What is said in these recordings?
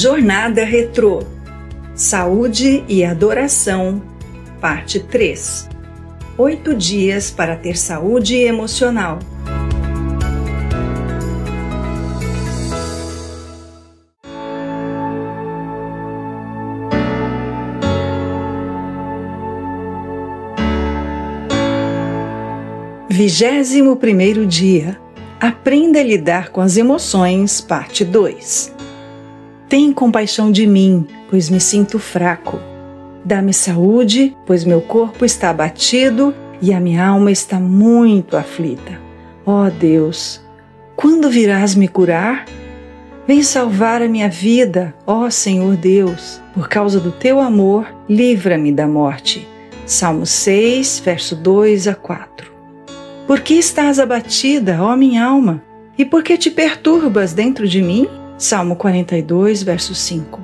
Jornada Retrô Saúde e Adoração, Parte 3 Oito dias para ter saúde emocional. Vigésimo primeiro dia. Aprenda a lidar com as emoções, parte 2. Tem compaixão de mim, pois me sinto fraco. Dá-me saúde, pois meu corpo está abatido e a minha alma está muito aflita. Ó oh Deus, quando virás me curar? Vem salvar a minha vida, ó Senhor Deus. Por causa do teu amor, livra-me da morte. Salmo 6, verso 2 a 4. Por que estás abatida, ó minha alma? E por que te perturbas dentro de mim? Salmo 42, verso 5.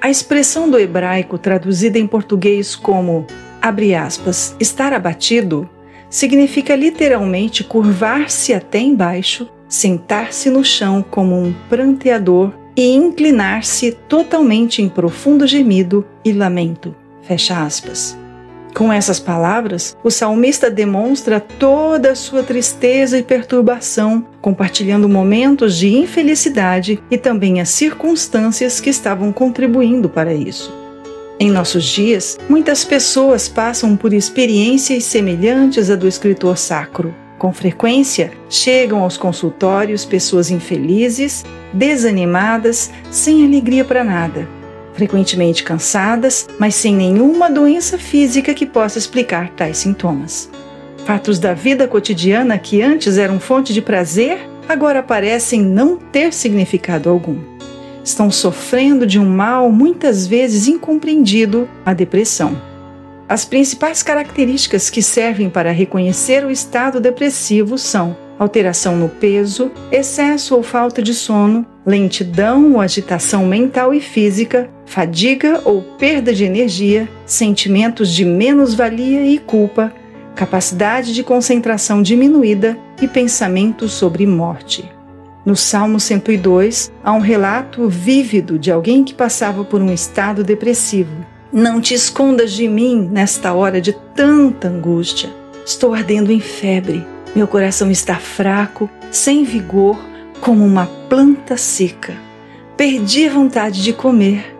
A expressão do hebraico traduzida em português como abre aspas, estar abatido significa literalmente curvar-se até embaixo, sentar-se no chão como um pranteador e inclinar-se totalmente em profundo gemido e lamento. Fecha aspas. Com essas palavras, o salmista demonstra toda a sua tristeza e perturbação, compartilhando momentos de infelicidade e também as circunstâncias que estavam contribuindo para isso. Em nossos dias, muitas pessoas passam por experiências semelhantes à do escritor sacro. Com frequência, chegam aos consultórios pessoas infelizes, desanimadas, sem alegria para nada frequentemente cansadas, mas sem nenhuma doença física que possa explicar tais sintomas. Fatos da vida cotidiana que antes eram fonte de prazer, agora parecem não ter significado algum. Estão sofrendo de um mal muitas vezes incompreendido, a depressão. As principais características que servem para reconhecer o estado depressivo são alteração no peso, excesso ou falta de sono, lentidão ou agitação mental e física, fadiga ou perda de energia, sentimentos de menos-valia e culpa, capacidade de concentração diminuída e pensamentos sobre morte. No Salmo 102, há um relato vívido de alguém que passava por um estado depressivo. Não te escondas de mim nesta hora de tanta angústia. Estou ardendo em febre meu coração está fraco, sem vigor, como uma planta seca. Perdi vontade de comer.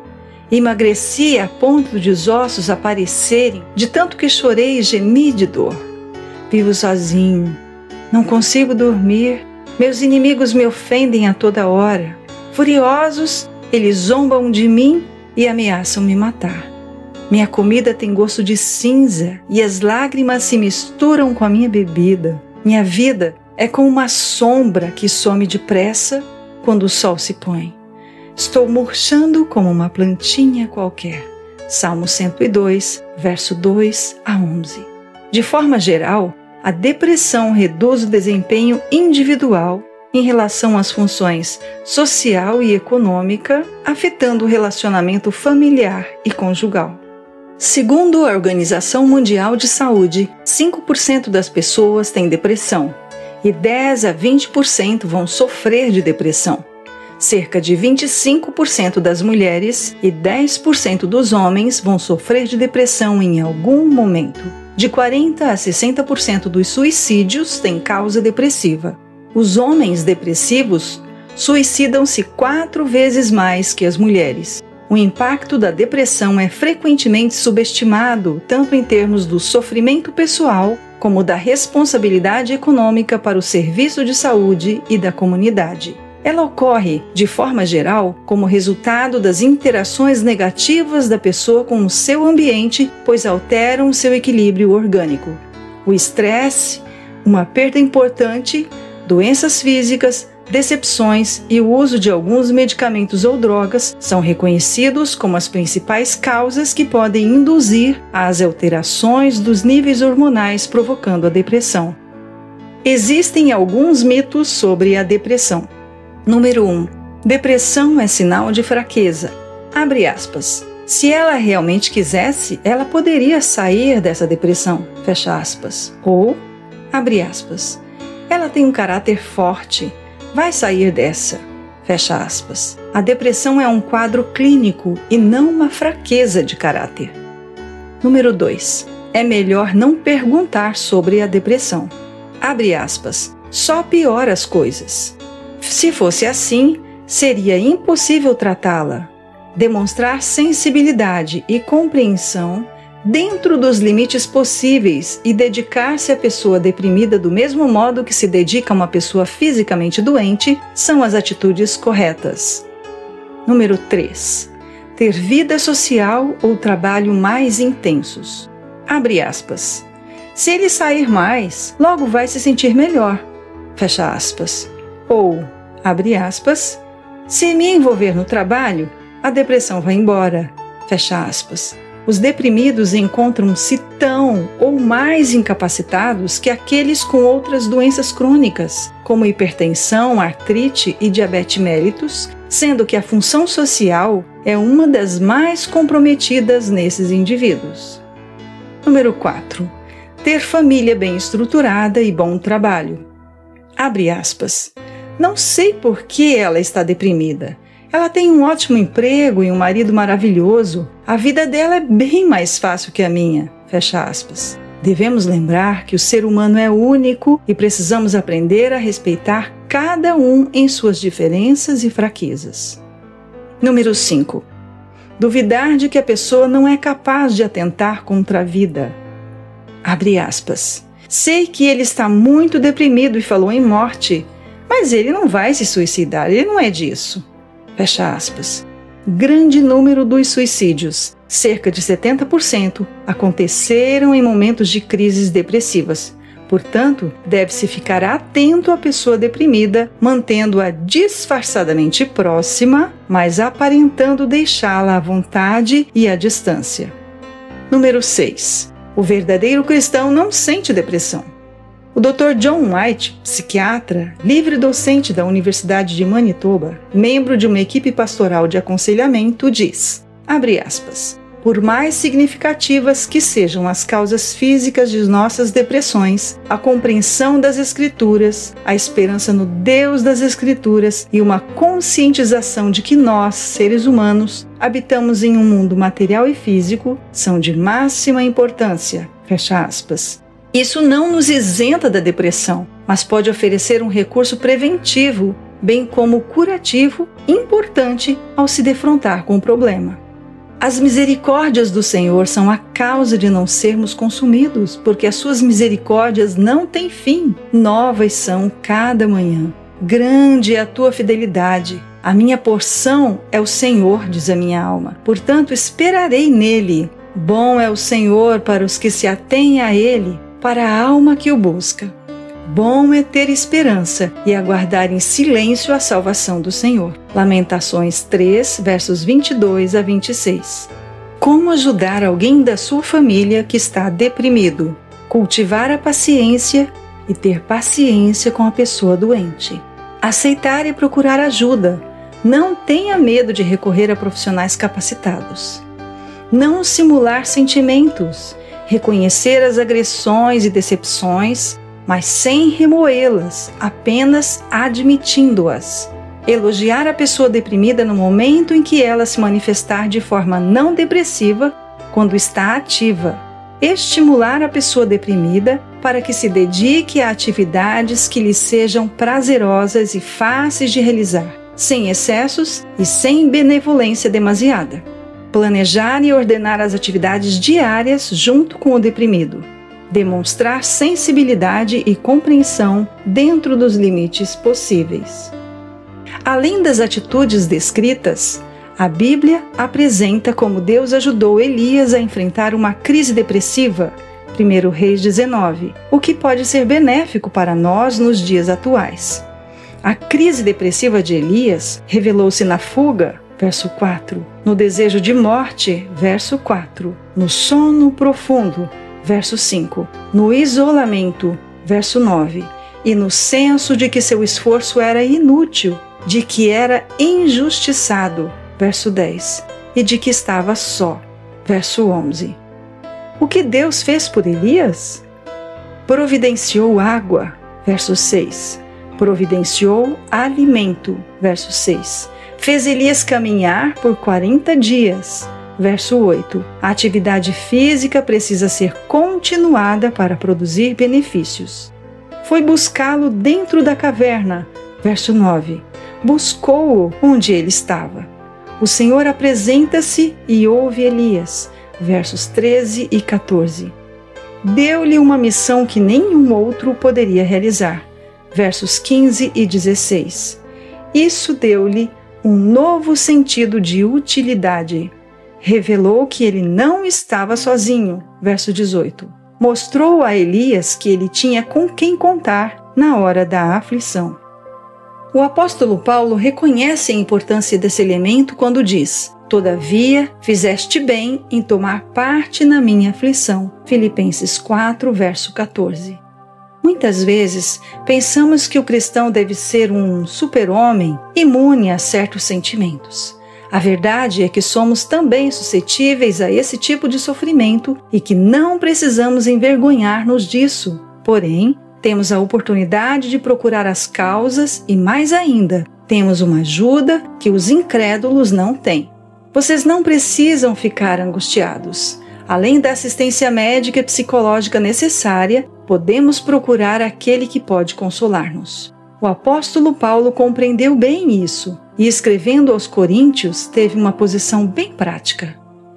Emagreci a ponto de os ossos aparecerem, de tanto que chorei e gemi de dor. Vivo sozinho, não consigo dormir. Meus inimigos me ofendem a toda hora. Furiosos, eles zombam de mim e ameaçam me matar. Minha comida tem gosto de cinza e as lágrimas se misturam com a minha bebida. Minha vida é como uma sombra que some depressa quando o sol se põe. Estou murchando como uma plantinha qualquer. Salmo 102, verso 2 a 11. De forma geral, a depressão reduz o desempenho individual em relação às funções social e econômica, afetando o relacionamento familiar e conjugal. Segundo a Organização Mundial de Saúde, 5% das pessoas têm depressão e 10 a 20% vão sofrer de depressão. Cerca de 25% das mulheres e 10% dos homens vão sofrer de depressão em algum momento. De 40 a 60% dos suicídios têm causa depressiva. Os homens depressivos suicidam-se quatro vezes mais que as mulheres. O impacto da depressão é frequentemente subestimado, tanto em termos do sofrimento pessoal como da responsabilidade econômica para o serviço de saúde e da comunidade. Ela ocorre, de forma geral, como resultado das interações negativas da pessoa com o seu ambiente, pois alteram seu equilíbrio orgânico. O estresse, uma perda importante, doenças físicas, decepções e o uso de alguns medicamentos ou drogas são reconhecidos como as principais causas que podem induzir às alterações dos níveis hormonais provocando a depressão. Existem alguns mitos sobre a depressão. Número 1. Um, depressão é sinal de fraqueza. Abre aspas. Se ela realmente quisesse, ela poderia sair dessa depressão. Fecha aspas. Ou, abre aspas. Ela tem um caráter forte vai sair dessa. Fecha aspas. A depressão é um quadro clínico e não uma fraqueza de caráter. Número 2. É melhor não perguntar sobre a depressão. Abre aspas. Só piora as coisas. Se fosse assim, seria impossível tratá-la. Demonstrar sensibilidade e compreensão dentro dos limites possíveis e dedicar-se à pessoa deprimida do mesmo modo que se dedica a uma pessoa fisicamente doente são as atitudes corretas. Número 3. Ter vida social ou trabalho mais intensos. Abre aspas. Se ele sair mais, logo vai se sentir melhor. Fecha aspas. Ou, abre aspas, se me envolver no trabalho, a depressão vai embora. Fecha aspas. Os deprimidos encontram-se tão ou mais incapacitados que aqueles com outras doenças crônicas, como hipertensão, artrite e diabetes mellitus, sendo que a função social é uma das mais comprometidas nesses indivíduos. Número 4. Ter família bem estruturada e bom trabalho. Abre aspas. Não sei por que ela está deprimida. Ela tem um ótimo emprego e um marido maravilhoso. A vida dela é bem mais fácil que a minha. Fecha aspas. Devemos lembrar que o ser humano é único e precisamos aprender a respeitar cada um em suas diferenças e fraquezas. Número 5. Duvidar de que a pessoa não é capaz de atentar contra a vida. Abre aspas. Sei que ele está muito deprimido e falou em morte, mas ele não vai se suicidar, ele não é disso. Fecha aspas. Grande número dos suicídios, cerca de 70%, aconteceram em momentos de crises depressivas. Portanto, deve-se ficar atento à pessoa deprimida, mantendo-a disfarçadamente próxima, mas aparentando deixá-la à vontade e à distância. Número 6. O verdadeiro cristão não sente depressão. O Dr. John White, psiquiatra, livre docente da Universidade de Manitoba, membro de uma equipe pastoral de aconselhamento, diz: abre aspas. Por mais significativas que sejam as causas físicas de nossas depressões, a compreensão das Escrituras, a esperança no Deus das Escrituras e uma conscientização de que nós, seres humanos, habitamos em um mundo material e físico são de máxima importância. Fecha aspas. Isso não nos isenta da depressão, mas pode oferecer um recurso preventivo, bem como curativo, importante ao se defrontar com o problema. As misericórdias do Senhor são a causa de não sermos consumidos, porque as suas misericórdias não têm fim, novas são cada manhã. Grande é a tua fidelidade. A minha porção é o Senhor, diz a minha alma. Portanto, esperarei nele. Bom é o Senhor para os que se atêm a ele, para a alma que o busca. Bom é ter esperança e aguardar em silêncio a salvação do Senhor. Lamentações 3, versos 22 a 26. Como ajudar alguém da sua família que está deprimido? Cultivar a paciência e ter paciência com a pessoa doente. Aceitar e procurar ajuda. Não tenha medo de recorrer a profissionais capacitados. Não simular sentimentos reconhecer as agressões e decepções, mas sem remoê-las, apenas admitindo-as. Elogiar a pessoa deprimida no momento em que ela se manifestar de forma não depressiva, quando está ativa. Estimular a pessoa deprimida para que se dedique a atividades que lhe sejam prazerosas e fáceis de realizar, sem excessos e sem benevolência demasiada planejar e ordenar as atividades diárias junto com o deprimido, demonstrar sensibilidade e compreensão dentro dos limites possíveis. Além das atitudes descritas, a Bíblia apresenta como Deus ajudou Elias a enfrentar uma crise depressiva, 1 Reis 19, o que pode ser benéfico para nós nos dias atuais. A crise depressiva de Elias revelou-se na fuga, verso 4. No desejo de morte, verso 4. No sono profundo, verso 5. No isolamento, verso 9. E no senso de que seu esforço era inútil, de que era injustiçado, verso 10. E de que estava só, verso 11. O que Deus fez por Elias? Providenciou água, verso 6 Providenciou alimento. Verso 6. Fez Elias caminhar por 40 dias. Verso 8. A atividade física precisa ser continuada para produzir benefícios. Foi buscá-lo dentro da caverna. Verso 9. Buscou-o onde ele estava. O Senhor apresenta-se e ouve Elias. Versos 13 e 14. Deu-lhe uma missão que nenhum outro poderia realizar. Versos 15 e 16. Isso deu-lhe um novo sentido de utilidade revelou que ele não estava sozinho. Verso 18. Mostrou a Elias que ele tinha com quem contar na hora da aflição. O apóstolo Paulo reconhece a importância desse elemento quando diz: Todavia, fizeste bem em tomar parte na minha aflição. Filipenses 4, verso 14. Muitas vezes pensamos que o cristão deve ser um super-homem imune a certos sentimentos. A verdade é que somos também suscetíveis a esse tipo de sofrimento e que não precisamos envergonhar-nos disso. Porém, temos a oportunidade de procurar as causas e, mais ainda, temos uma ajuda que os incrédulos não têm. Vocês não precisam ficar angustiados. Além da assistência médica e psicológica necessária, podemos procurar aquele que pode consolar-nos. O apóstolo Paulo compreendeu bem isso e, escrevendo aos Coríntios, teve uma posição bem prática.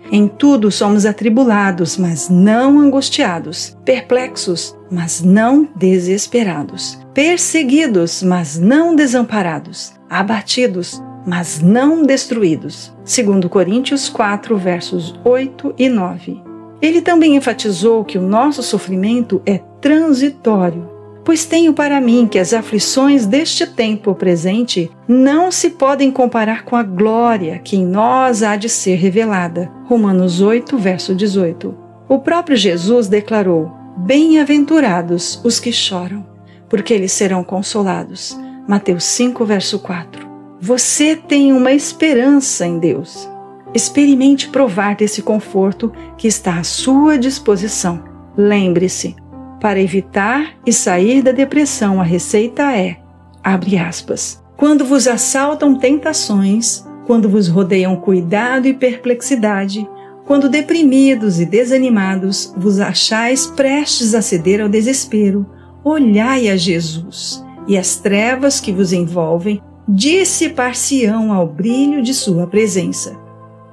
Em tudo somos atribulados, mas não angustiados, perplexos, mas não desesperados, perseguidos, mas não desamparados, abatidos, mas não destruídos. Segundo Coríntios 4, versos 8 e 9. Ele também enfatizou que o nosso sofrimento é transitório Pois tenho para mim que as aflições deste tempo presente não se podem comparar com a glória que em nós há de ser revelada. Romanos 8, verso 18. O próprio Jesus declarou: Bem-aventurados os que choram, porque eles serão consolados. Mateus 5, verso 4. Você tem uma esperança em Deus. Experimente provar desse conforto que está à sua disposição. Lembre-se, para evitar e sair da depressão, a receita é: abre aspas. Quando vos assaltam tentações, quando vos rodeiam cuidado e perplexidade, quando deprimidos e desanimados vos achais prestes a ceder ao desespero, olhai a Jesus, e as trevas que vos envolvem dissipar-se-ão ao brilho de sua presença.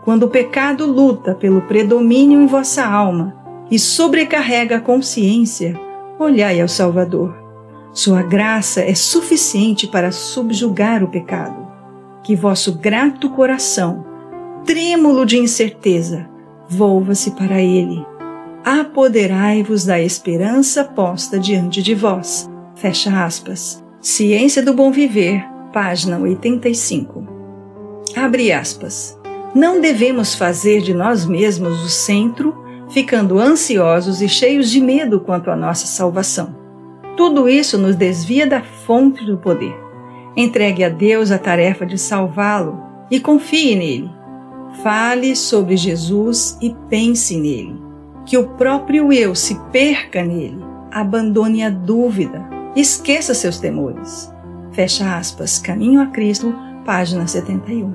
Quando o pecado luta pelo predomínio em vossa alma, e sobrecarrega a consciência, olhai ao Salvador. Sua graça é suficiente para subjugar o pecado. Que vosso grato coração, trêmulo de incerteza, volva-se para Ele. Apoderai-vos da esperança posta diante de vós. Fecha aspas. Ciência do Bom Viver, página 85. Abre aspas. Não devemos fazer de nós mesmos o centro ficando ansiosos e cheios de medo quanto à nossa salvação. Tudo isso nos desvia da fonte do poder. Entregue a Deus a tarefa de salvá-lo e confie nele. Fale sobre Jesus e pense nele. Que o próprio eu se perca nele. Abandone a dúvida. Esqueça seus temores. Fecha aspas. Caminho a Cristo, página 71.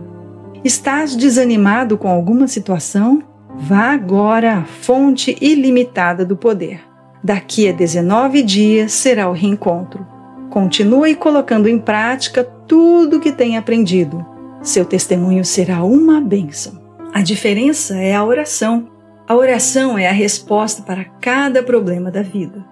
Estás desanimado com alguma situação? Vá agora à fonte ilimitada do poder. Daqui a 19 dias será o reencontro. Continue colocando em prática tudo o que tem aprendido. Seu testemunho será uma bênção. A diferença é a oração. A oração é a resposta para cada problema da vida.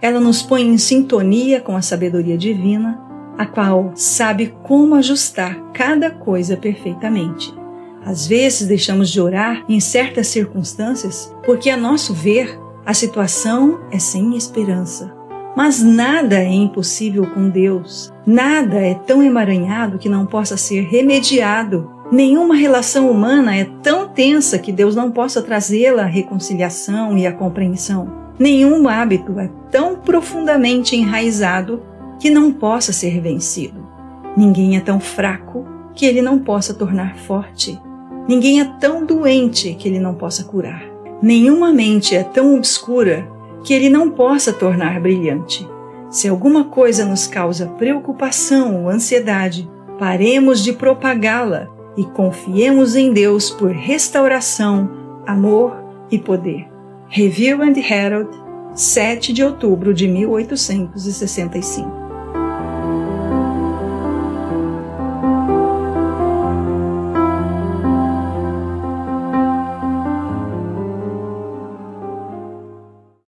Ela nos põe em sintonia com a sabedoria divina, a qual sabe como ajustar cada coisa perfeitamente. Às vezes deixamos de orar em certas circunstâncias porque, a nosso ver, a situação é sem esperança. Mas nada é impossível com Deus. Nada é tão emaranhado que não possa ser remediado. Nenhuma relação humana é tão tensa que Deus não possa trazê-la à reconciliação e à compreensão. Nenhum hábito é tão profundamente enraizado que não possa ser vencido. Ninguém é tão fraco que ele não possa tornar forte. Ninguém é tão doente que ele não possa curar. Nenhuma mente é tão obscura que ele não possa tornar brilhante. Se alguma coisa nos causa preocupação ou ansiedade, paremos de propagá-la e confiemos em Deus por restauração, amor e poder. Review and Herald, 7 de outubro de 1865